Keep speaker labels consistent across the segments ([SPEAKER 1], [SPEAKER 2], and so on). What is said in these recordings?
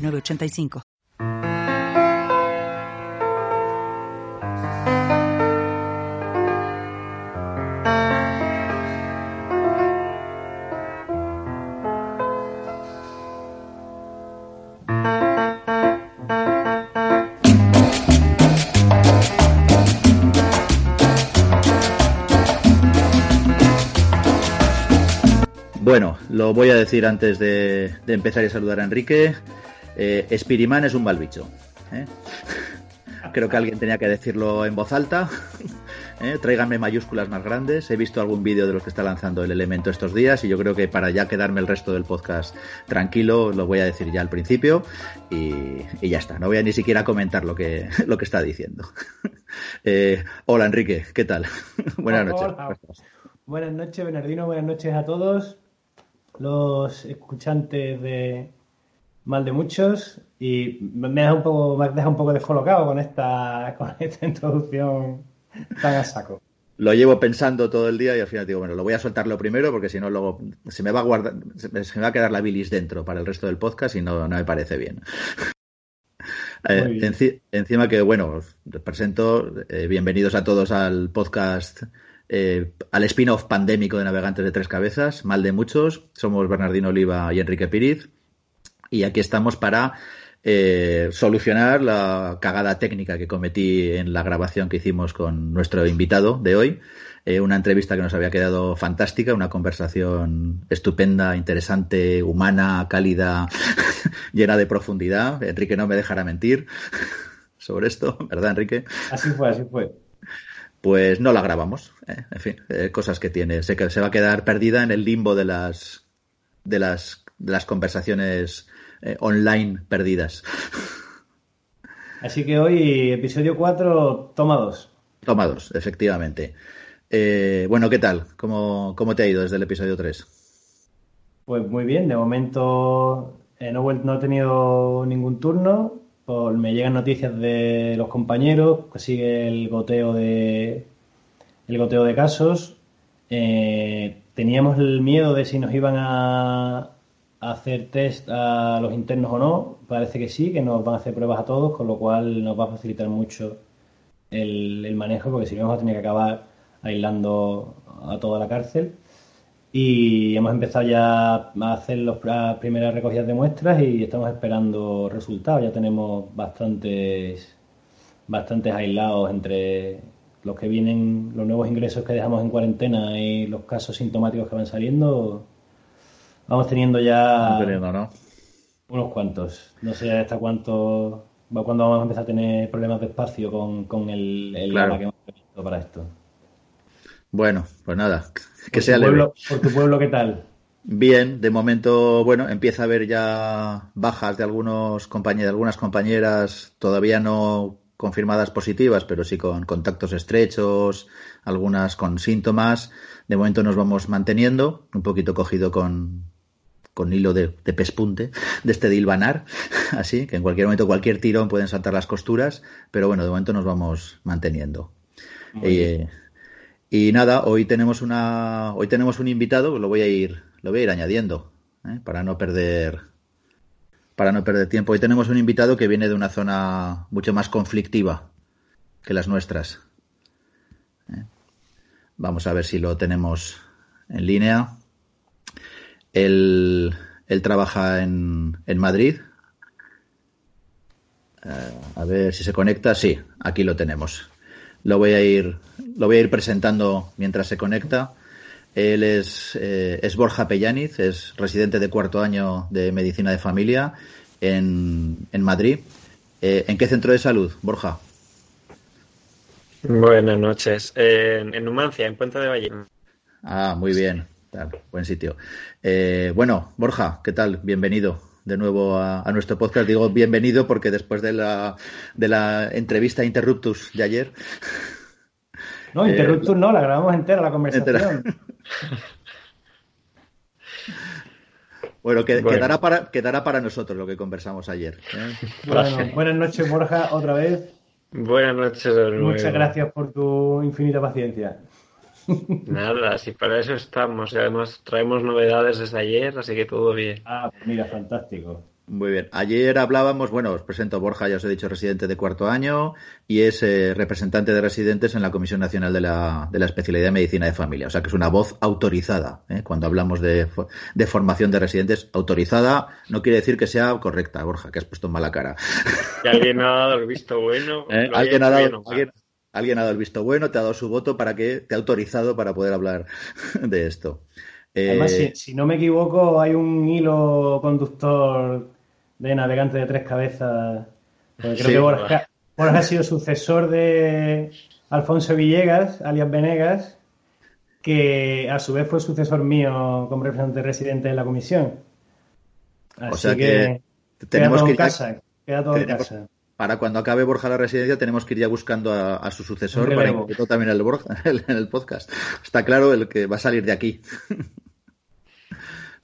[SPEAKER 1] 985.
[SPEAKER 2] Bueno, lo voy a decir antes de, de empezar y saludar a Enrique. Eh, Spirimán es un mal bicho. ¿eh? Creo que alguien tenía que decirlo en voz alta. ¿eh? Tráiganme mayúsculas más grandes. He visto algún vídeo de los que está lanzando el elemento estos días y yo creo que para ya quedarme el resto del podcast tranquilo, lo voy a decir ya al principio y, ya está. No voy a ni siquiera comentar lo que, lo que está diciendo. Eh, hola Enrique, ¿qué tal?
[SPEAKER 3] buenas noches. Buenas noches, Bernardino. Buenas noches a todos los escuchantes de mal de muchos y me deja un poco, me deja un poco descolocado con esta, con esta introducción tan a saco.
[SPEAKER 2] Lo llevo pensando todo el día y al final digo, bueno, lo voy a soltar lo primero porque si no luego se me va a guardar, se me va a quedar la bilis dentro para el resto del podcast y no, no me parece bien. Eh, encima que, bueno, os presento, eh, bienvenidos a todos al podcast, eh, al spin-off pandémico de Navegantes de Tres Cabezas, mal de muchos. Somos Bernardino Oliva y Enrique Piriz. Y aquí estamos para eh, solucionar la cagada técnica que cometí en la grabación que hicimos con nuestro invitado de hoy. Eh, una entrevista que nos había quedado fantástica, una conversación estupenda, interesante, humana, cálida, llena de profundidad. Enrique no me dejará mentir sobre esto, ¿verdad, Enrique?
[SPEAKER 3] Así fue, así fue.
[SPEAKER 2] Pues no la grabamos, ¿eh? en fin, cosas que tiene. Sé que se va a quedar perdida en el limbo de las de las, de las conversaciones eh, online perdidas.
[SPEAKER 3] Así que hoy, episodio 4, toma 2.
[SPEAKER 2] Toma 2, efectivamente. Eh, bueno, ¿qué tal? ¿Cómo, ¿Cómo, te ha ido desde el episodio 3?
[SPEAKER 3] Pues muy bien, de momento eh, no, no, he tenido ningún turno. Por, me llegan noticias de los compañeros, que sigue el goteo de el goteo de casos. teníamos el miedo de si nos iban a, hacer test a los internos o no. Parece que sí, que nos van a hacer pruebas a todos, con lo cual nos va a facilitar mucho el, manejo, porque si no vamos a tener que acabar aislando a toda la cárcel. Y hemos empezado ya a hacer las primeras recogidas de muestras y estamos esperando resultados. Ya tenemos bastantes, bastantes aislados entre los que vienen, los nuevos ingresos que dejamos en cuarentena y los casos sintomáticos que van saliendo Vamos teniendo ya unos cuantos. No sé hasta cuánto, cuándo vamos a empezar a tener problemas de espacio con, el, el que hemos previsto para esto.
[SPEAKER 2] Bueno, pues nada,
[SPEAKER 3] que sea pueblo, ¿Por tu pueblo qué tal?
[SPEAKER 2] Bien, de momento, bueno, empieza a haber ya bajas de algunos compañeros, de algunas compañeras, todavía no confirmadas positivas, pero sí con contactos estrechos, algunas con síntomas. De momento nos vamos manteniendo, un poquito cogido con, con hilo de, pespunte, de este dilvanar, así, que en cualquier momento, cualquier tirón pueden saltar las costuras, pero bueno, de momento nos vamos manteniendo. Eh, y nada, hoy tenemos una, hoy tenemos un invitado, lo voy a ir, lo voy a ir añadiendo, ¿eh? para no perder, para no perder tiempo. Hoy tenemos un invitado que viene de una zona mucho más conflictiva que las nuestras. ¿eh? Vamos a ver si lo tenemos en línea. Él, trabaja en, en Madrid. Eh, a ver si se conecta. Sí, aquí lo tenemos. Lo voy a ir, lo voy a ir presentando mientras se conecta. Él es, eh, es Borja Pellaniz, es residente de cuarto año de medicina de familia en, en Madrid. Eh, ¿En qué centro de salud, Borja?
[SPEAKER 4] Buenas noches. en Numancia, en Puente de Valle.
[SPEAKER 2] Ah, muy bien buen sitio. Eh, bueno, Borja, ¿qué tal? Bienvenido de nuevo a, nuestro podcast. Digo bienvenido porque después de la, de la entrevista Interruptus de ayer.
[SPEAKER 3] No, Interruptus no, la grabamos entera la conversación.
[SPEAKER 2] Bueno, Quedará, para, quedará para nosotros lo que conversamos ayer. ¿eh?
[SPEAKER 3] Bueno, buenas noches, Borja, otra vez.
[SPEAKER 4] Buenas noches.
[SPEAKER 3] Muchas gracias por tu infinita paciencia.
[SPEAKER 4] Nada, si para eso estamos. Y además traemos novedades desde ayer, así que todo bien.
[SPEAKER 3] Ah, mira, fantástico.
[SPEAKER 2] Muy bien. Ayer hablábamos, bueno, os presento a Borja, ya os he dicho, residente de cuarto año y es eh, representante de residentes en la Comisión Nacional de la, de la, Especialidad de Medicina de Familia. O sea que es una voz autorizada. ¿eh? Cuando hablamos de, de, formación de residentes, autorizada no quiere decir que sea correcta, Borja, que has puesto mala cara.
[SPEAKER 4] Que alguien ha dado el visto bueno.
[SPEAKER 2] ¿Eh? ¿Alguien, ha dado, alguien, ha dado el visto bueno, te ha dado su voto para que te ha autorizado para poder hablar de esto.
[SPEAKER 3] Además, si, si no me equivoco, hay un hilo conductor de navegante de tres cabezas. creo que Borja, ha sido sucesor de Alfonso Villegas, alias Venegas, que a su vez fue sucesor mío como representante residente en la comisión.
[SPEAKER 2] Así o sea que, tenemos que ir
[SPEAKER 3] casa, queda todo en casa.
[SPEAKER 2] Para cuando acabe Borja la residencia tenemos que ir ya buscando a, su sucesor para incluirlo también el, en el podcast. Está claro el que va a salir de aquí.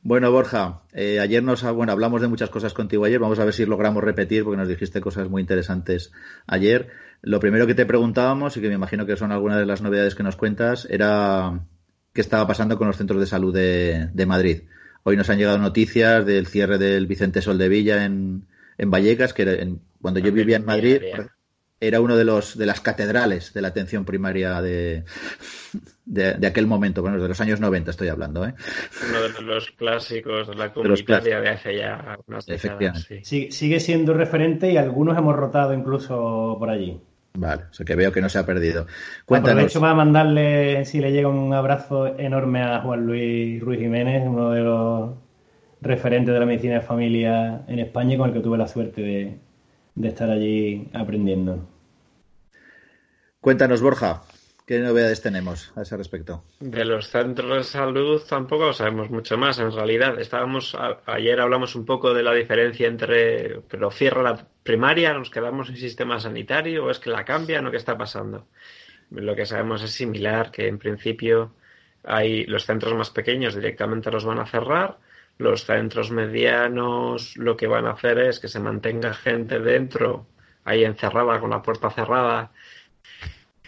[SPEAKER 2] Bueno, Borja, eh, ayer nos bueno, hablamos de muchas cosas contigo ayer. Vamos a ver si logramos repetir porque nos dijiste cosas muy interesantes ayer. Lo primero que te preguntábamos, y que me imagino que son algunas de las novedades que nos cuentas, era qué estaba pasando con los centros de salud de, Madrid. Hoy nos han llegado noticias del cierre del Vicente Soldevilla en, en Vallecas, que cuando yo vivía en Madrid, era uno de los de las catedrales de la atención primaria de, de, aquel momento, bueno, de los años 90 estoy hablando, ¿eh?
[SPEAKER 4] Uno de los clásicos de la comunitaria de, hace ya unas décadas.
[SPEAKER 3] Sí. Sigue siendo referente y algunos hemos rotado incluso por allí.
[SPEAKER 2] Vale, o sea que veo que no se ha perdido.
[SPEAKER 3] Cuéntanos. de hecho, va a mandarle, si le llega un abrazo enorme a Juan Luis Ruiz Jiménez, uno de los referentes de la medicina de familia en España, con el que tuve la suerte de, de estar allí aprendiendo.
[SPEAKER 2] Cuéntanos, Borja, ¿qué novedades tenemos a ese respecto?
[SPEAKER 4] De los centros de salud tampoco sabemos mucho más. En realidad, estábamos ayer hablamos un poco de la diferencia entre, pero cierra la primaria, nos quedamos en sistema sanitario o es que la cambian o qué está pasando. Lo que sabemos es similar, que en principio hay los centros más pequeños directamente los van a cerrar los centros medianos lo que van a hacer es que se mantenga gente dentro, ahí encerrada, con la puerta cerrada,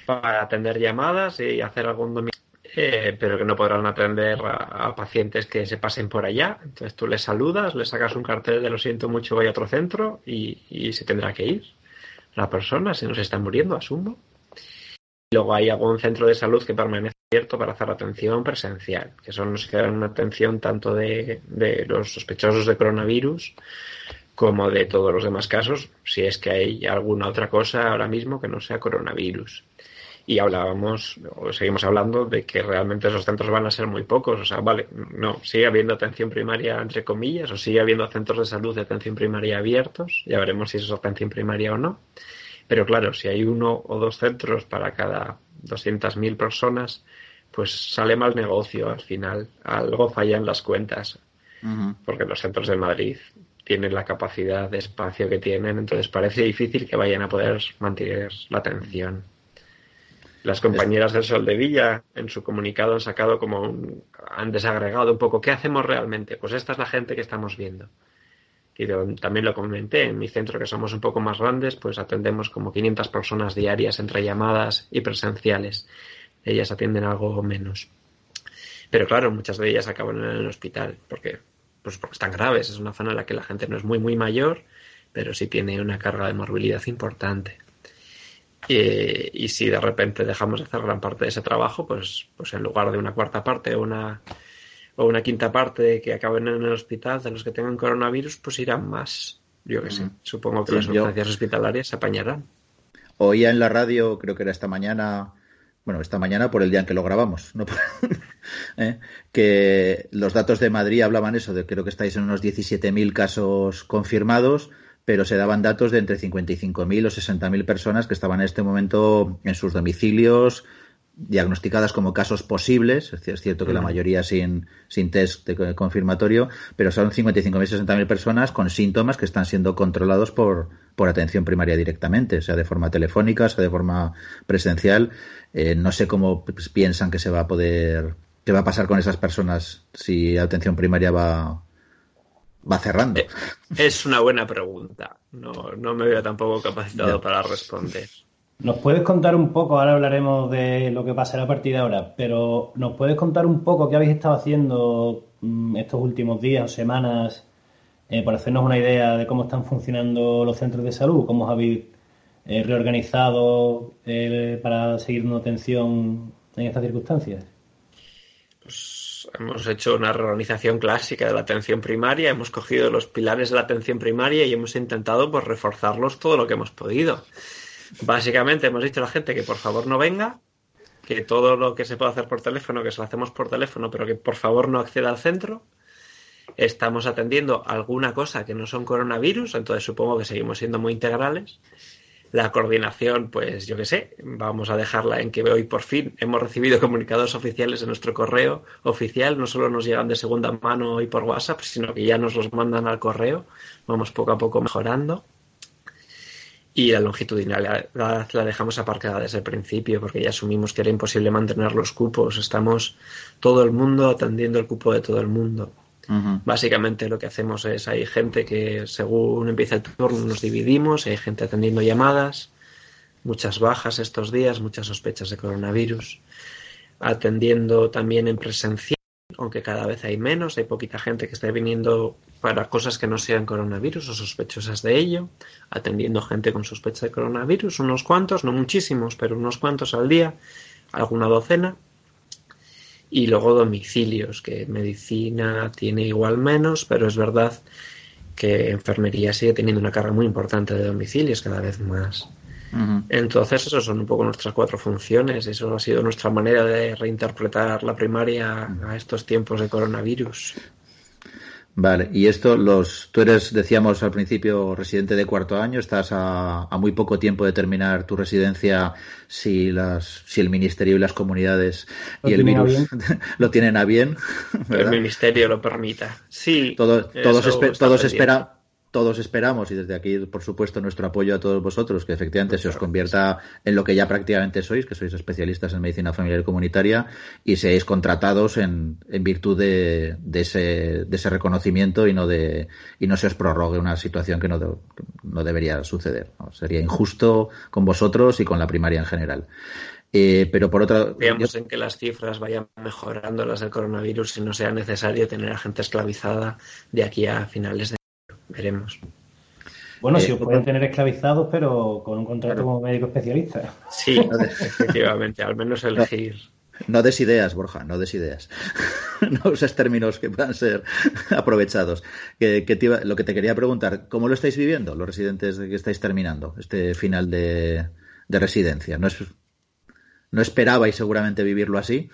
[SPEAKER 4] para atender llamadas y hacer algún dominio. Eh, pero que no podrán atender a, pacientes que se pasen por allá. Entonces tú les saludas, le sacas un cartel de lo siento mucho, voy a otro centro y, y se tendrá que ir la persona, si no se está muriendo, asumo. Luego hay algún centro de salud que permanece abierto para hacer atención presencial, que son los que dan una atención tanto de, los sospechosos de coronavirus como de todos los demás casos, si es que hay alguna otra cosa ahora mismo que no sea coronavirus. Y hablábamos, o seguimos hablando, de que realmente esos centros van a ser muy pocos. O sea, vale, no, sigue habiendo atención primaria entre comillas, o sigue habiendo centros de salud de atención primaria abiertos, ya veremos si eso es atención primaria o no pero claro, si hay uno o dos centros para cada 200.000 personas, pues sale mal negocio al final. Algo falla en las cuentas. Porque los centros de Madrid tienen la capacidad de espacio que tienen, entonces parece difícil que vayan a poder mantener la atención. Las compañeras del Sol de Villa en su comunicado han sacado como un, han desagregado un poco qué hacemos realmente. Pues esta es la gente que estamos viendo y también lo comenté, en mi centro que somos un poco más grandes, pues atendemos como 500 personas diarias entre llamadas y presenciales. Ellas atienden algo menos. Pero claro, muchas de ellas acaban en el hospital porque, pues porque están graves. Es una zona en la que la gente no es muy, muy mayor, pero sí tiene una carga de morbilidad importante. Y, si de repente dejamos de hacer gran parte de ese trabajo, pues, pues en lugar de una cuarta parte una o una quinta parte que acaben en el hospital de los que tengan coronavirus, pues irán más. Yo que sé, mm. supongo que las urgencias hospitalarias se apañarán.
[SPEAKER 2] Oía en la radio, creo que era esta mañana, bueno, esta mañana por el día en que lo grabamos, ¿no? ¿Eh? que los datos de Madrid hablaban eso, de creo que estáis en unos 17.000 casos confirmados, pero se daban datos de entre 55.000 o 60.000 personas que estaban en este momento en sus domicilios diagnosticadas como casos posibles, es cierto que la mayoría sin, sin test confirmatorio, pero son 55.000, mil personas con síntomas que están siendo controlados por, por atención primaria directamente, sea de forma telefónica, sea de forma presencial. Eh, no sé cómo piensan que se va a poder, qué va a pasar con esas personas si la atención primaria va, va cerrando. Eh,
[SPEAKER 4] es una buena pregunta. No, no me veo tampoco capacitado para responder.
[SPEAKER 3] ¿Nos puedes contar un poco, ahora hablaremos de lo que pasará a partir de ahora, pero ¿nos puedes contar un poco qué habéis estado haciendo mm, estos últimos días o semanas eh, para hacernos una idea de cómo están funcionando los centros de salud? ¿Cómo os habéis eh, reorganizado eh, para seguir dando atención en estas circunstancias?
[SPEAKER 4] Pues hemos hecho una reorganización clásica de la atención primaria, hemos cogido los pilares de la atención primaria y hemos intentado pues, reforzarlos todo lo que hemos podido. Básicamente hemos dicho a la gente que por favor no venga, que todo lo que se puede hacer por teléfono, que se lo hacemos por teléfono, pero que por favor no acceda al centro. Estamos atendiendo alguna cosa que no son coronavirus, entonces supongo que seguimos siendo muy integrales. La coordinación, pues yo qué sé, vamos a dejarla en que hoy por fin hemos recibido comunicados oficiales en nuestro correo oficial. No solo nos llegan de segunda mano y por WhatsApp, sino que ya nos los mandan al correo. Vamos poco a poco mejorando. Y la longitudinalidad la dejamos aparcada desde el principio porque ya asumimos que era imposible mantener los cupos. Estamos todo el mundo atendiendo el cupo de todo el mundo. Básicamente lo que hacemos es hay gente que según empieza el turno nos dividimos, hay gente atendiendo llamadas, muchas bajas estos días, muchas sospechas de coronavirus, atendiendo también en presencial aunque cada vez hay menos, hay poquita gente que está viniendo para cosas que no sean coronavirus o sospechosas de ello, atendiendo gente con sospecha de coronavirus, unos cuantos, no muchísimos, pero unos cuantos al día, alguna docena. Y luego domicilios, que medicina tiene igual menos, pero es verdad que enfermería sigue teniendo una carga muy importante de domicilios cada vez más. Entonces, esas son un poco nuestras cuatro funciones. Eso ha sido nuestra manera de reinterpretar la primaria a estos tiempos de coronavirus.
[SPEAKER 2] Vale, y esto, los, tú eres, decíamos al principio, residente de cuarto año, estás a, muy poco tiempo de terminar tu residencia si, las, si el Ministerio y las comunidades y el virus lo tienen a bien.
[SPEAKER 4] El Ministerio lo permita. Sí.
[SPEAKER 2] todos, todos esperan todos esperamos, y desde aquí, por supuesto, nuestro apoyo a todos vosotros, que efectivamente se os convierta en lo que ya prácticamente sois, que sois especialistas en medicina familiar y comunitaria, y seáis contratados en, en virtud de, de, ese, de ese reconocimiento y no de y no se os prorrogue una situación que no, no debería suceder. Sería injusto con vosotros y con la primaria en general. Eh, pero por otra
[SPEAKER 4] Veamos en que las cifras vayan mejorando las del coronavirus y no sea necesario tener a gente esclavizada de aquí a finales de veremos.
[SPEAKER 3] Bueno, si os eh, pueden tener esclavizados, pero con un contrato como médico especialista.
[SPEAKER 4] Sí, efectivamente, al menos elegir.
[SPEAKER 2] No, des ideas, Borja, no des ideas. no uses términos que puedan ser aprovechados. Que, lo que te quería preguntar, ¿cómo lo estáis viviendo los residentes que estáis terminando este final de, de residencia? ¿No es no esperabais seguramente vivirlo así.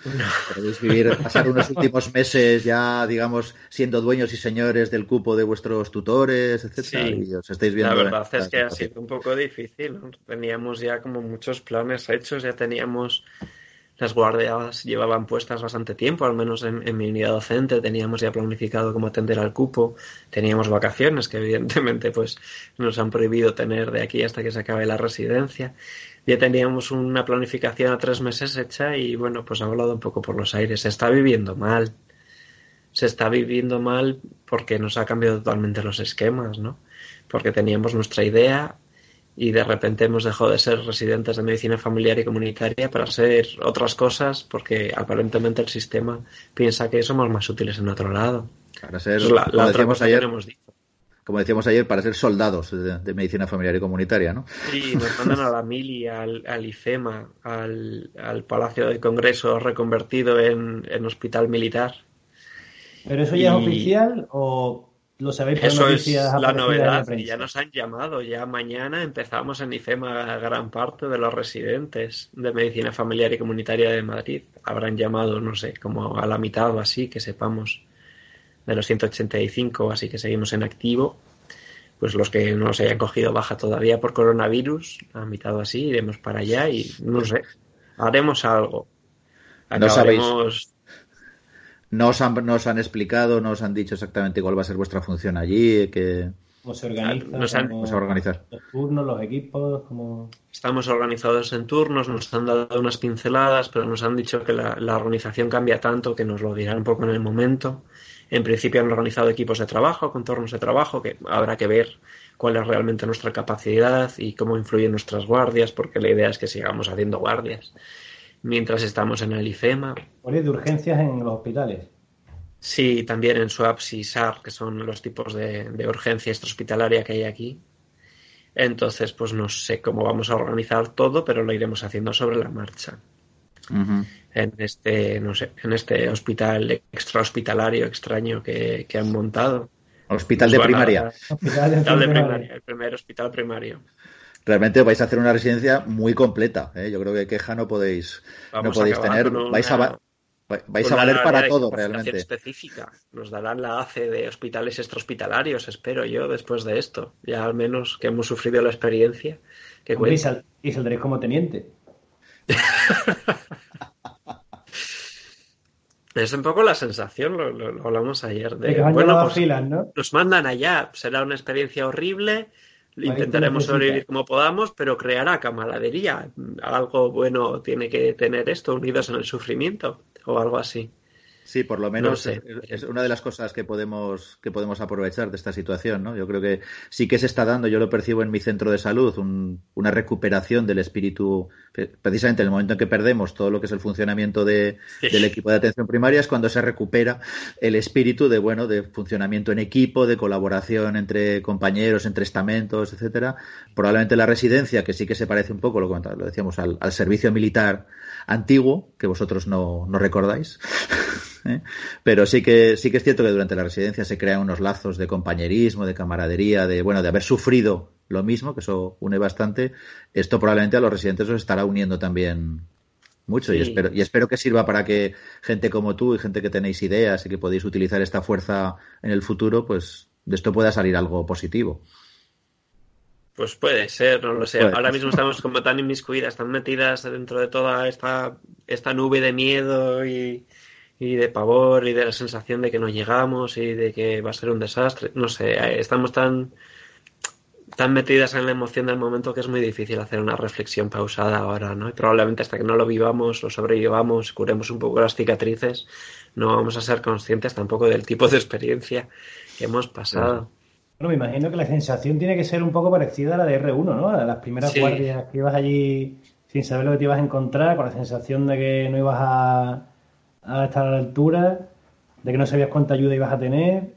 [SPEAKER 2] Podéis vivir, pasar unos últimos meses ya, digamos, siendo dueños y señores del cupo de vuestros tutores, etcétera, y os estáis viendo.
[SPEAKER 4] La verdad es que ha sido un poco difícil. Teníamos ya como muchos planes hechos, ya teníamos las guardias llevaban puestas bastante tiempo, al menos en, en, mi unidad docente, teníamos ya planificado cómo atender al cupo, teníamos vacaciones que evidentemente pues nos han prohibido tener de aquí hasta que se acabe la residencia ya teníamos una planificación a tres meses hecha y bueno, pues ha volado un poco por los aires. Se está viviendo mal. Se está viviendo mal porque nos ha cambiado totalmente los esquemas, ¿no? Porque teníamos nuestra idea y de repente hemos dejado de ser residentes de medicina familiar y comunitaria para ser otras cosas porque aparentemente el sistema piensa que somos más útiles en otro lado.
[SPEAKER 2] Para ser, la, otra cosa ayer, que hemos dicho como decíamos ayer, para ser soldados de, medicina familiar y comunitaria, ¿no?
[SPEAKER 4] Sí, nos mandan a la mili, al, al IFEMA, al, Palacio de Congreso reconvertido en, hospital militar.
[SPEAKER 3] ¿Pero eso ya es oficial o lo sabéis por
[SPEAKER 4] Eso es la novedad, ya nos han llamado, ya mañana empezamos en IFEMA gran parte de los residentes de medicina familiar y comunitaria de Madrid. Habrán llamado, no sé, como a la mitad o así, que sepamos de los 185, así que seguimos en activo. Pues los que no se hayan cogido baja todavía por coronavirus, a mitad así, iremos para allá y no sé, haremos algo.
[SPEAKER 2] no sabéis. No os, han, no os han explicado, no os han dicho exactamente cuál va a ser vuestra función allí, que...
[SPEAKER 3] ¿Cómo se organiza?
[SPEAKER 2] Nos a organizar?
[SPEAKER 3] Los turnos, los equipos, como...
[SPEAKER 4] Estamos organizados en turnos, nos han dado unas pinceladas, pero nos han dicho que la, la, organización cambia tanto que nos lo dirán un poco en el momento. En principio han organizado equipos de trabajo, con turnos de trabajo, que habrá que ver cuál es realmente nuestra capacidad y cómo influyen nuestras guardias, porque la idea es que sigamos haciendo guardias mientras estamos en el IFEMA.
[SPEAKER 3] de urgencias en los hospitales?
[SPEAKER 4] Sí, también en SWAPS y SAR, que son los tipos de, de urgencia extrahospitalaria que hay aquí. Entonces, pues no sé cómo vamos a organizar todo, pero lo iremos haciendo sobre la marcha. En este, no sé, en este hospital extrahospitalario extraño que, han montado.
[SPEAKER 2] Hospital de primaria.
[SPEAKER 4] hospital de primaria, el primer hospital primario
[SPEAKER 2] realmente vais a hacer una residencia muy completa. ¿eh? Yo creo que queja no podéis, no podéis tener. Vais a, vais a valer para todo realmente.
[SPEAKER 4] específica. Nos darán la ACE de hospitales extrahospitalarios, espero yo, después de esto. Ya al menos que hemos sufrido la experiencia. Que
[SPEAKER 3] y, sal, y saldréis como teniente.
[SPEAKER 4] Es un poco la sensación, lo, hablamos ayer, de bueno, pues, nos mandan allá, será una experiencia horrible, Intentaremos sobrevivir como podamos, pero creará camaradería. Algo bueno tiene que tener esto, unidos en el sufrimiento, o algo así.
[SPEAKER 2] Sí, por lo menos es, una de las cosas que podemos, que podemos aprovechar de esta situación, ¿no? Yo creo que sí que se está dando, yo lo percibo en mi centro de salud, una recuperación del espíritu, precisamente en el momento en que perdemos todo lo que es el funcionamiento de, del equipo de atención primaria, es cuando se recupera el espíritu de, bueno, de funcionamiento en equipo, de colaboración entre compañeros, entre estamentos, etcétera. Probablemente la residencia, que sí que se parece un poco, lo, lo decíamos, al, al servicio militar antiguo, que vosotros no, no recordáis. ¿eh? Pero sí que, sí que es cierto que durante la residencia se crean unos lazos de compañerismo, de camaradería, de, bueno, de haber sufrido lo mismo, que eso une bastante. Esto probablemente a los residentes os estará uniendo también mucho y espero y espero que sirva para que gente como tú y gente que tenéis ideas y que podéis utilizar esta fuerza en el futuro, pues de esto pueda salir algo positivo.
[SPEAKER 4] Pues puede ser, no lo sé. Ahora mismo estamos como tan inmiscuidas, tan metidas dentro de toda esta, esta nube de miedo y, y de pavor y de la sensación de que no llegamos y de que va a ser un desastre. No sé, eh, estamos tan, tan metidas en la emoción del momento que es muy difícil hacer una reflexión pausada ahora, ¿no? Y probablemente hasta que no lo vivamos, lo sobrevivamos, curemos un poco las cicatrices, no vamos a ser conscientes tampoco del tipo de experiencia que hemos pasado.
[SPEAKER 3] Bueno, me imagino que la sensación tiene que ser un poco parecida a la de R1, ¿no? A las primeras guardias que ibas allí sin saber lo que te ibas a encontrar, con la sensación de que no ibas a a estar a la altura, de que no sabías cuánta ayuda ibas a tener.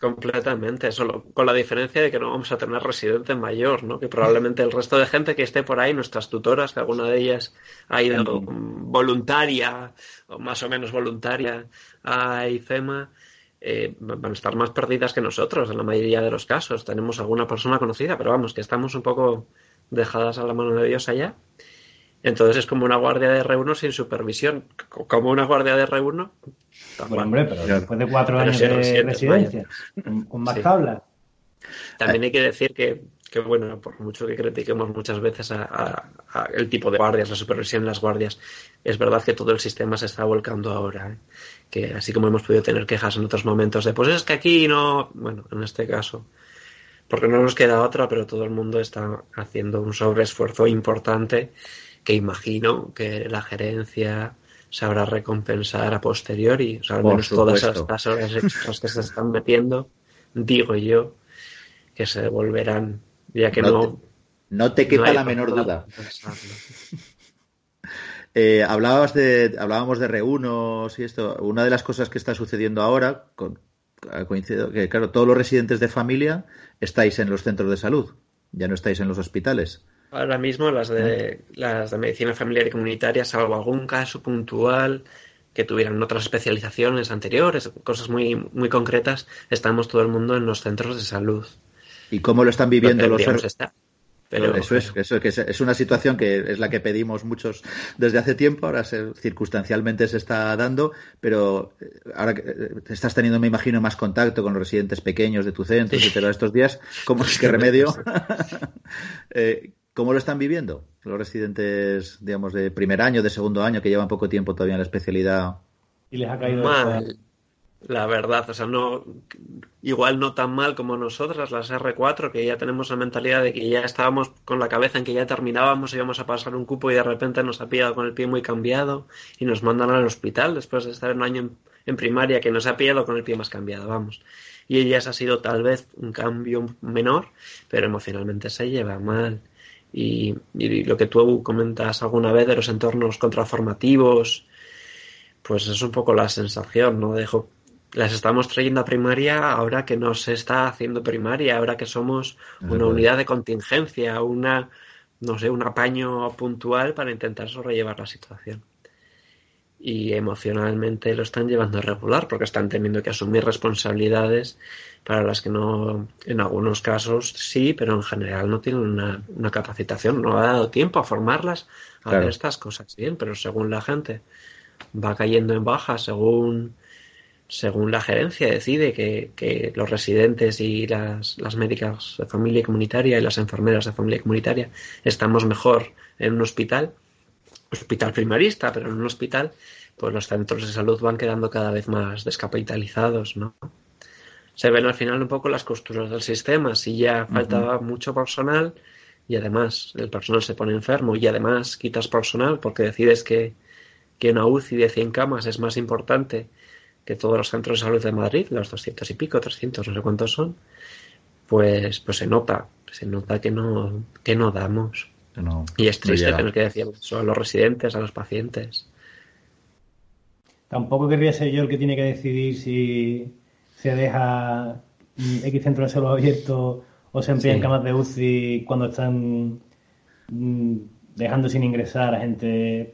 [SPEAKER 4] Completamente, solo con la diferencia de que no vamos a tener residente mayor, ¿no? Que probablemente el resto de gente que esté por ahí, nuestras tutoras, que alguna de ellas ha ido voluntaria o más o menos voluntaria a IFEMA, eh, van a estar más perdidas que nosotros en la mayoría de los casos. Tenemos alguna persona conocida, pero vamos, que estamos un poco dejadas a la mano de Dios allá. Entonces es como una guardia de R1 sin supervisión. Como una guardia de R1.
[SPEAKER 3] Bueno, hombre, pero después de cuatro años de residencia, con más
[SPEAKER 4] También hay que decir que, que, bueno, por mucho que critiquemos muchas veces a, el tipo de guardias, la supervisión de las guardias, es verdad que todo el sistema se está volcando ahora. ¿eh? Que así como hemos podido tener quejas en otros momentos de, pues es que aquí no. Bueno, en este caso porque no nos queda otra, pero todo el mundo está haciendo un sobreesfuerzo importante que imagino que la gerencia sabrá recompensar a posteriori, o sea, al menos todas estas horas extras que se están metiendo, digo yo, que se devolverán, ya que no...
[SPEAKER 2] no, te quepa la menor duda. Eh, hablabas de, hablábamos de reunos y esto. Una de las cosas que está sucediendo ahora, con, coincido que, claro, todos los residentes de familia estáis en los centros de salud, ya no estáis en los hospitales.
[SPEAKER 4] Ahora mismo las de, las de medicina familiar y comunitaria, salvo algún caso puntual que tuvieran otras especializaciones anteriores, cosas muy, muy concretas, estamos todo el mundo en los centros de salud.
[SPEAKER 2] ¿Y cómo lo están viviendo los pero, eso es, eso que es, una situación que es la que pedimos muchos desde hace tiempo, ahora circunstancialmente se está dando, pero eh, ahora que eh, estás teniendo, me imagino, más contacto con los residentes pequeños de tu centro, etcétera, estos días, ¿cómo es que remedio? eh, ¿Cómo lo están viviendo los residentes, digamos, de primer año, de segundo año, que llevan poco tiempo todavía en la especialidad?
[SPEAKER 3] Y les ha caído
[SPEAKER 4] mal. La verdad, o sea, no, igual no tan mal como nosotras, las R4, que ya tenemos la mentalidad de que ya estábamos con la cabeza en que ya terminábamos, íbamos a pasar un cupo y de repente nos ha pillado con el pie muy cambiado y nos mandan al hospital después de estar un año en, primaria que nos ha pillado con el pie más cambiado, vamos. Y ellas ha sido tal vez un cambio menor, pero emocionalmente se lleva mal. Y, y lo que tú comentas alguna vez de los entornos contraformativos, pues es un poco la sensación, ¿no? Dejo las estamos trayendo a primaria ahora que no se está haciendo primaria, ahora que somos una unidad de contingencia, una, no sé, un apaño puntual para intentar sobrellevar la situación. Y emocionalmente lo están llevando a regular porque están teniendo que asumir responsabilidades para las que no, en algunos casos sí, pero en general no tienen una, capacitación, no ha dado tiempo a formarlas a ver estas cosas bien, pero según la gente va cayendo en baja, según según la gerencia, decide que, los residentes y las, las, médicas de familia comunitaria y las enfermeras de familia comunitaria estamos mejor en un hospital, hospital primarista, pero en un hospital, pues los centros de salud van quedando cada vez más descapitalizados, ¿no? Se ven al final un poco las costuras del sistema. Si ya faltaba mucho personal y además el personal se pone enfermo y además quitas personal porque decides que, que una UCI de 100 camas es más importante que todos los centros de salud de Madrid, los 200 y pico, 300, no sé cuántos son, pues, pues se nota, se nota que no, que no damos. y es triste tener que decir eso a los residentes, a los pacientes.
[SPEAKER 3] Tampoco querría ser yo el que tiene que decidir si se deja mm, X centro de salud abierto o se emplea en camas de UCI cuando están mm, dejando sin ingresar a gente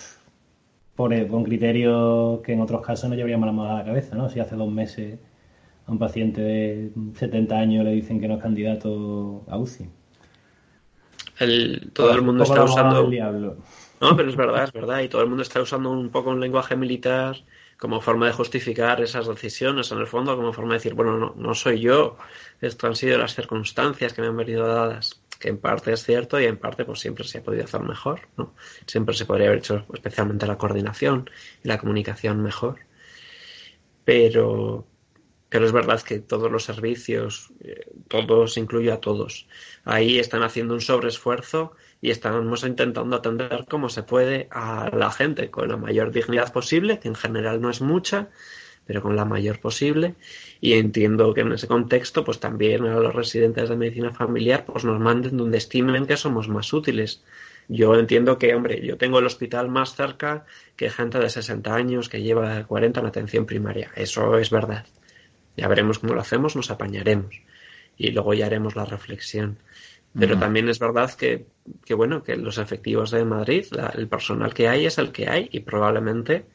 [SPEAKER 3] por, con criterios que en otros casos no llevaríamos la mano a la cabeza, ¿no? Si hace dos meses a un paciente de 70 años le dicen que no es candidato a UCI.
[SPEAKER 4] El, todo el mundo está usando... No, pero es verdad, es verdad. Y todo el mundo está usando un poco un lenguaje militar como forma de justificar esas decisiones, en el fondo, como forma de decir, bueno, no, no soy yo, esto han sido las circunstancias que me han venido dadas que en parte es cierto y en parte pues siempre se ha podido hacer mejor, ¿no? Siempre se podría haber hecho especialmente la coordinación y la comunicación mejor. Pero, pero es verdad que todos los servicios, eh, todos, incluyo a todos, ahí están haciendo un sobreesfuerzo y estamos intentando atender como se puede a la gente con la mayor dignidad posible, que en general no es mucha, pero con la mayor posible. Y entiendo que en ese contexto, pues también a los residentes de medicina familiar, pues nos manden donde estimen que somos más útiles. Yo entiendo que, hombre, yo tengo el hospital más cerca que gente de 60 años que lleva 40 en atención primaria. Eso es verdad. Ya veremos cómo lo hacemos, nos apañaremos. Y luego ya haremos la reflexión. Pero también es verdad que, que, bueno, que los efectivos de Madrid, el personal que hay es el que hay y probablemente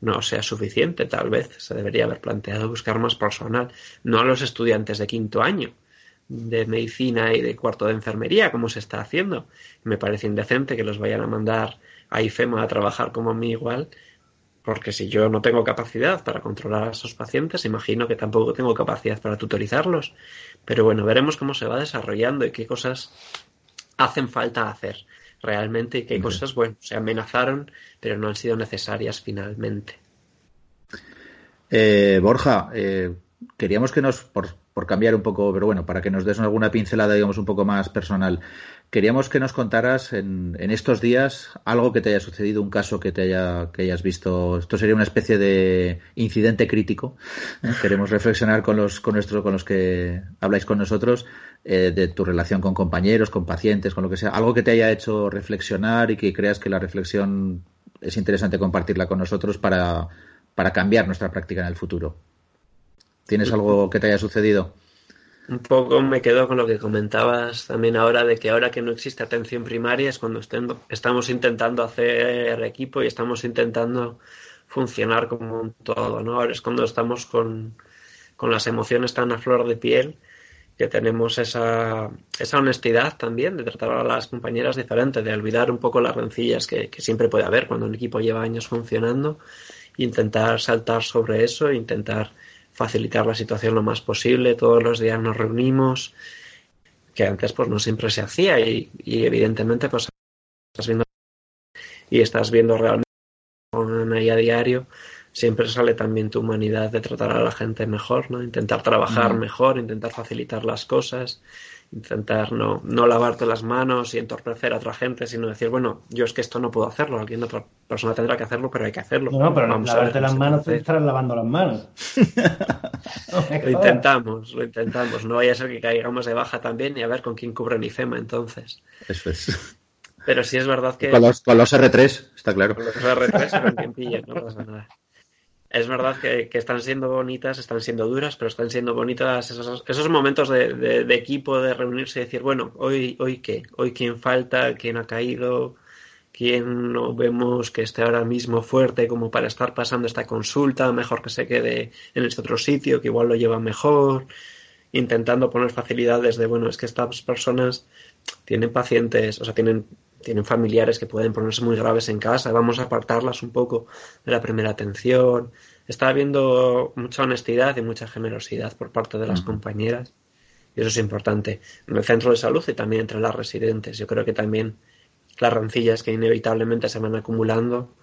[SPEAKER 4] no sea suficiente. Tal vez se debería haber planteado buscar más personal, no a los estudiantes de quinto año de medicina y de cuarto de enfermería, como se está haciendo. Me parece indecente que los vayan a mandar a IFEMA a trabajar como a mí igual, porque si yo no tengo capacidad para controlar a esos pacientes, imagino que tampoco tengo capacidad para tutorizarlos. Pero bueno, veremos cómo se va desarrollando y qué cosas hacen falta hacer realmente y qué cosas, bueno, se amenazaron, pero no han sido necesarias finalmente.
[SPEAKER 2] Eh, Borja, eh, queríamos que nos, por, por, cambiar un poco, pero bueno, para que nos des alguna pincelada, digamos, un poco más personal, queríamos que nos contaras en, en, estos días algo que te haya sucedido, un caso que te haya, que hayas visto. Esto sería una especie de incidente crítico. Queremos reflexionar con los, con nuestros, con los que habláis con nosotros eh, de tu relación con compañeros, con pacientes, con lo que sea, algo que te haya hecho reflexionar y que creas que la reflexión es interesante compartirla con nosotros para, para cambiar nuestra práctica en el futuro. ¿Tienes algo que te haya sucedido?
[SPEAKER 4] Un poco me quedo con lo que comentabas también ahora de que ahora que no existe atención primaria es cuando estamos intentando hacer equipo y estamos intentando funcionar como un todo, ¿no? Ahora es cuando estamos con, con las emociones tan a flor de piel que tenemos esa, esa honestidad también de tratar a las compañeras diferente, de olvidar un poco las rencillas que, siempre puede haber cuando un equipo lleva años funcionando, intentar saltar sobre eso, intentar facilitar la situación lo más posible, todos los días nos reunimos, que antes pues no siempre se hacía y, evidentemente pues estás viendo y estás viendo realmente a diario siempre sale también tu humanidad de tratar a la gente mejor, ¿no? Intentar trabajar mejor, intentar facilitar las cosas, intentar no, no lavarte las manos y entorpecer a otra gente, sino decir, bueno, yo es que esto no puedo hacerlo, alguien otra persona tendrá que hacerlo, pero hay que hacerlo.
[SPEAKER 3] No, pero Vamos lavarte las manos te estarás lavando las manos.
[SPEAKER 4] lo intentamos, lo intentamos. No vaya a ser que caigamos de baja también y a ver con quién cubre ni FEMA entonces.
[SPEAKER 2] Eso es.
[SPEAKER 4] Pero sí es verdad que...
[SPEAKER 2] Con los, con los R3, está claro.
[SPEAKER 4] Con los R3 con quien pille, no pasa nada. Es verdad que, están siendo bonitas, están siendo duras, pero están siendo bonitas esos, esos momentos de, equipo, de reunirse y decir, bueno, hoy, hoy qué, hoy quién falta, quién ha caído, quién no vemos que esté ahora mismo fuerte como para estar pasando esta consulta, mejor que se quede en este otro sitio, que igual lo lleva mejor, intentando poner facilidades de, bueno, es que estas personas tienen pacientes, o sea, tienen tienen familiares que pueden ponerse muy graves en casa, vamos a apartarlas un poco de la primera atención. Está habiendo mucha honestidad y mucha generosidad por parte de las compañeras y eso es importante en el centro de salud y también entre las residentes. Yo creo que también las rancillas que inevitablemente se van acumulando,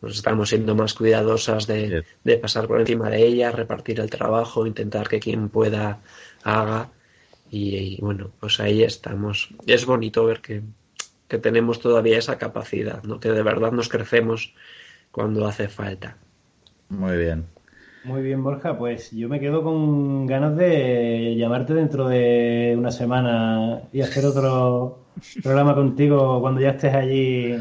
[SPEAKER 4] pues estamos siendo más cuidadosas de, de pasar por encima de ellas, repartir el trabajo, intentar que quien pueda haga. Y, y, bueno, pues ahí estamos. Es bonito ver que, que tenemos todavía esa capacidad, ¿no? que de verdad nos crecemos cuando hace falta.
[SPEAKER 2] Muy bien.
[SPEAKER 3] Muy bien, Borja. Pues yo me quedo con ganas de llamarte dentro de una semana y hacer otro programa contigo cuando ya estés allí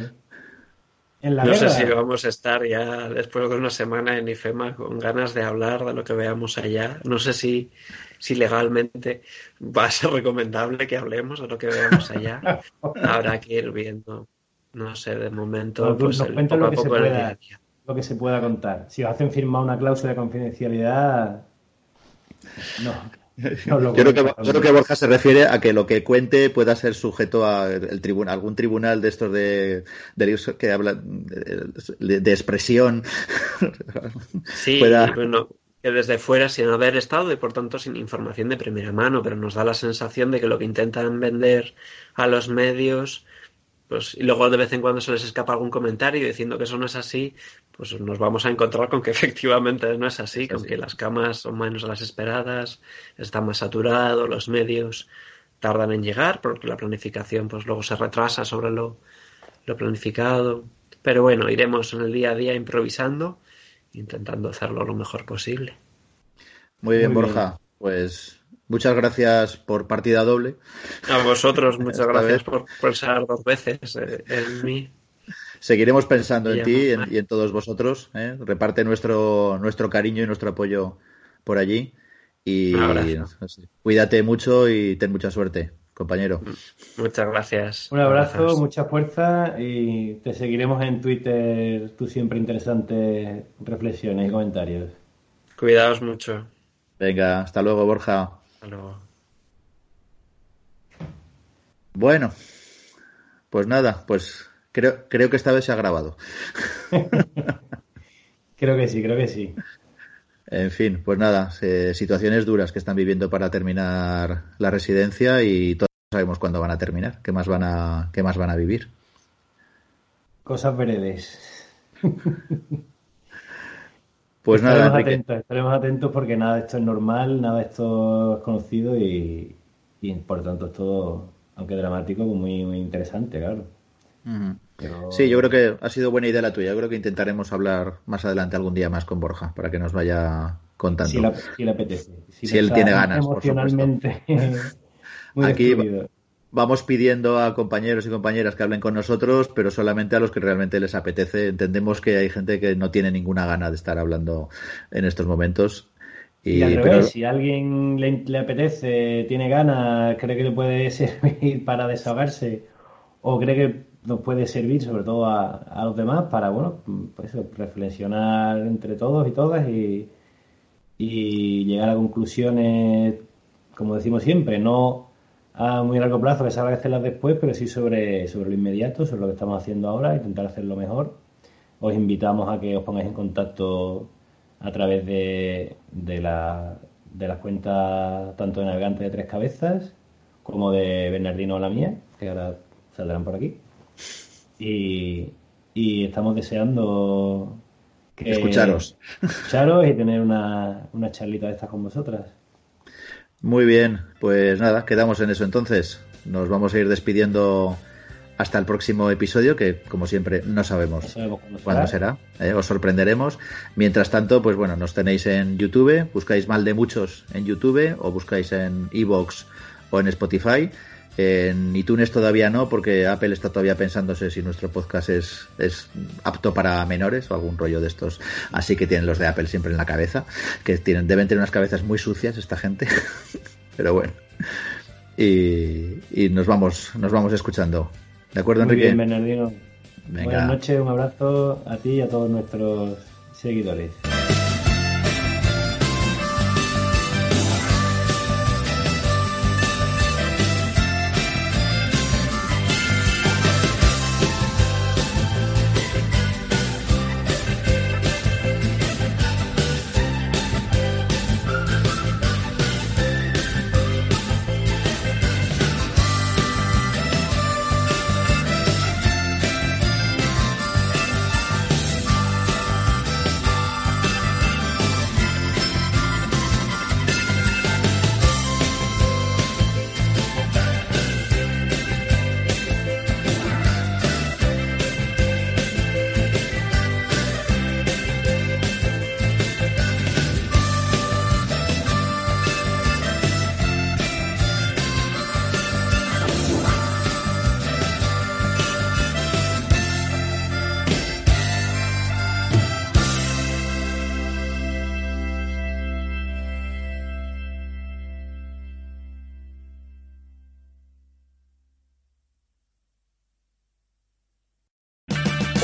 [SPEAKER 3] en la
[SPEAKER 4] No sé si vamos a estar ya después de una semana en IFEMA con ganas de hablar de lo que veamos allá. No sé si si legalmente va a ser recomendable que hablemos de lo que veamos allá. Habrá que ir viendo. No sé, de momento, pues el, poco lo que se
[SPEAKER 3] pueda, Lo que se pueda contar. Si os hacen firmar una cláusula de confidencialidad, no.
[SPEAKER 2] yo, creo que, Borja se refiere a que lo que cuente pueda ser sujeto a el tribunal, algún tribunal de estos de, que habla de, expresión.
[SPEAKER 4] Sí, bueno, que desde fuera sin haber estado y por tanto sin información de primera mano, pero nos da la sensación de que lo que intentan vender a los medios, pues y luego de vez en cuando se les escapa algún comentario diciendo que eso no es así, pues nos vamos a encontrar con que efectivamente no es así, con que las camas son menos de las esperadas, está más saturado, los medios tardan en llegar porque la planificación pues luego se retrasa sobre lo, lo planificado. Pero bueno, iremos en el día a día improvisando intentando hacerlo lo mejor posible.
[SPEAKER 2] Muy bien, Borja. Pues muchas gracias por partida doble.
[SPEAKER 4] A vosotros, muchas gracias por pensar dos veces eh, en mí.
[SPEAKER 2] Seguiremos pensando en ti y en, todos vosotros. ¿eh? Reparte nuestro, nuestro cariño y nuestro apoyo por allí. Y cuídate mucho y ten mucha suerte compañero.
[SPEAKER 4] Muchas gracias.
[SPEAKER 3] Un abrazo, mucha fuerza y te seguiremos en Twitter, tú siempre interesantes reflexiones y comentarios.
[SPEAKER 4] Cuidaos mucho.
[SPEAKER 2] Venga, hasta luego, Borja.
[SPEAKER 4] Hasta luego.
[SPEAKER 2] Bueno, pues nada, pues creo, creo que esta vez se ha grabado.
[SPEAKER 3] creo que sí, creo que sí.
[SPEAKER 2] En fin, pues nada, situaciones duras que están viviendo para terminar la residencia y todos sabemos cuándo van a terminar, qué más van a, qué más van a vivir.
[SPEAKER 3] Cosas veredes.
[SPEAKER 2] pues nada,
[SPEAKER 3] estaremos atentos, estaremos atentos porque nada de esto es normal, nada de esto es conocido y, por tanto es todo, aunque dramático, muy, muy interesante, claro.
[SPEAKER 2] Sí, yo creo que ha sido buena idea la tuya. Yo creo que intentaremos hablar más adelante algún día más con Borja para que nos vaya contando.
[SPEAKER 3] Si, le apetece.
[SPEAKER 2] Si, él tiene ganas.
[SPEAKER 3] Emocionalmente.
[SPEAKER 2] Aquí vamos pidiendo a compañeros y compañeras que hablen con nosotros, pero solamente a los que realmente les apetece. Entendemos que hay gente que no tiene ninguna gana de estar hablando en estos momentos.
[SPEAKER 3] Y, al revés, si a alguien le, le apetece, tiene ganas, cree que le puede servir para desahogarse o cree que nos puede servir sobre todo a, los demás para, bueno, pues reflexionar entre todos y todas y, llegar a conclusiones, como decimos siempre, no a muy largo plazo, que a hacerlas después, pero sí sobre, sobre lo inmediato, sobre lo que estamos haciendo ahora, intentar hacerlo mejor. Os invitamos a que os pongáis en contacto a través de, de, la, de las cuentas tanto de Navegante de Tres Cabezas como de Bernardino la mía, que ahora saldrán por aquí. Y, y estamos deseando
[SPEAKER 2] que, escucharos.
[SPEAKER 3] Escucharos y tener una, una charlita de estas con vosotras.
[SPEAKER 2] Muy bien, pues nada, quedamos en eso entonces. Nos vamos a ir despidiendo hasta el próximo episodio, que como siempre no sabemos, cuándo será. ¿eh? os sorprenderemos. Mientras tanto, pues bueno, nos tenéis en YouTube, buscáis mal de muchos en YouTube o buscáis en Evox o en Spotify. En iTunes todavía no, porque Apple está todavía pensándose si nuestro podcast es, es apto para menores o algún rollo de estos. Así que tienen los de Apple siempre en la cabeza, que tienen, deben tener unas cabezas muy sucias esta gente. Pero bueno. Y, y, nos vamos, nos vamos escuchando. ¿De acuerdo,
[SPEAKER 3] Muy Bien, Bernardino. Buenas noches, un abrazo a ti y a todos nuestros seguidores.